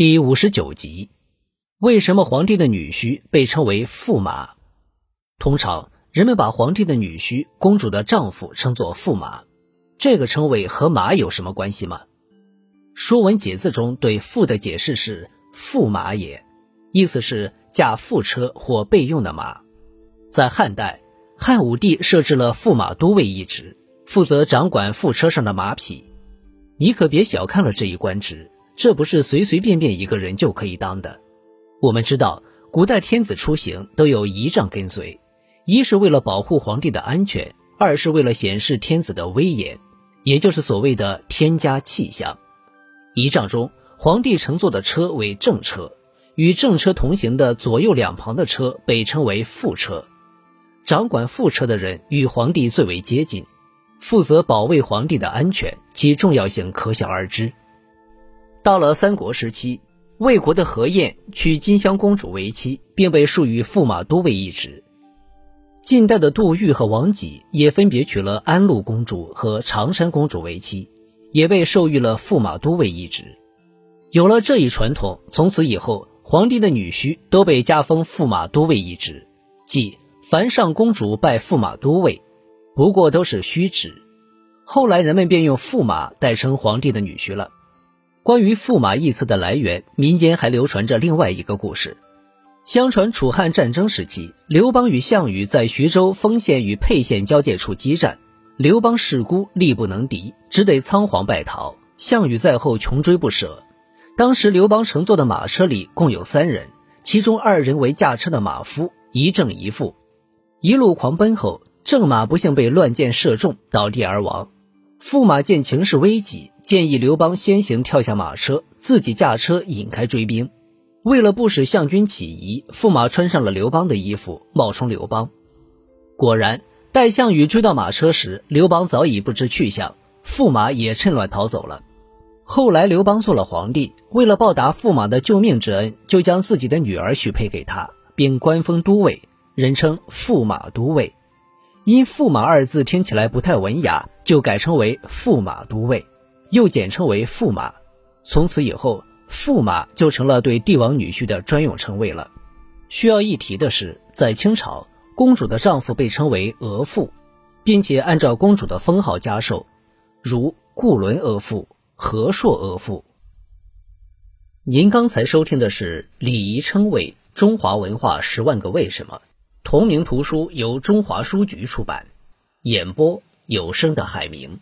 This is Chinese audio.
第五十九集，为什么皇帝的女婿被称为驸马？通常人们把皇帝的女婿、公主的丈夫称作驸马，这个称谓和马有什么关系吗？《说文解字》中对“驸”的解释是“驸马也”，意思是驾副车或备用的马。在汉代，汉武帝设置了驸马都尉一职，负责掌管副车上的马匹。你可别小看了这一官职。这不是随随便便一个人就可以当的。我们知道，古代天子出行都有仪仗跟随，一是为了保护皇帝的安全，二是为了显示天子的威严，也就是所谓的天家气象。仪仗中，皇帝乘坐的车为正车，与正车同行的左右两旁的车被称为副车。掌管副车的人与皇帝最为接近，负责保卫皇帝的安全，其重要性可想而知。到了三国时期，魏国的何晏娶金乡公主为妻，并被授予驸马都尉一职。晋代的杜预和王己也分别娶了安陆公主和常山公主为妻，也被授予了驸马都尉一职。有了这一传统，从此以后，皇帝的女婿都被加封驸马都尉一职，即凡上公主拜驸马都尉，不过都是虚职。后来人们便用驸马代称皇帝的女婿了。关于“驸马”一词的来源，民间还流传着另外一个故事。相传楚汉战争时期，刘邦与项羽在徐州丰县与沛县交界处激战，刘邦势孤力不能敌，只得仓皇败逃。项羽在后穷追不舍。当时刘邦乘坐的马车里共有三人，其中二人为驾车的马夫，一正一负。一路狂奔后，正马不幸被乱箭射中，倒地而亡。驸马见情势危急。建议刘邦先行跳下马车，自己驾车引开追兵。为了不使项军起疑，驸马穿上了刘邦的衣服，冒充刘邦。果然，待项羽追到马车时，刘邦早已不知去向，驸马也趁乱逃走了。后来，刘邦做了皇帝，为了报答驸马的救命之恩，就将自己的女儿许配给他，并官封都尉，人称驸马都尉。因“驸马”二字听起来不太文雅，就改称为驸马都尉。又简称为驸马，从此以后，驸马就成了对帝王女婿的专用称谓了。需要一提的是，在清朝，公主的丈夫被称为额驸，并且按照公主的封号加授，如固伦额驸、和硕额驸。您刚才收听的是《礼仪称谓：中华文化十万个为什么》，同名图书由中华书局出版，演播有声的海明。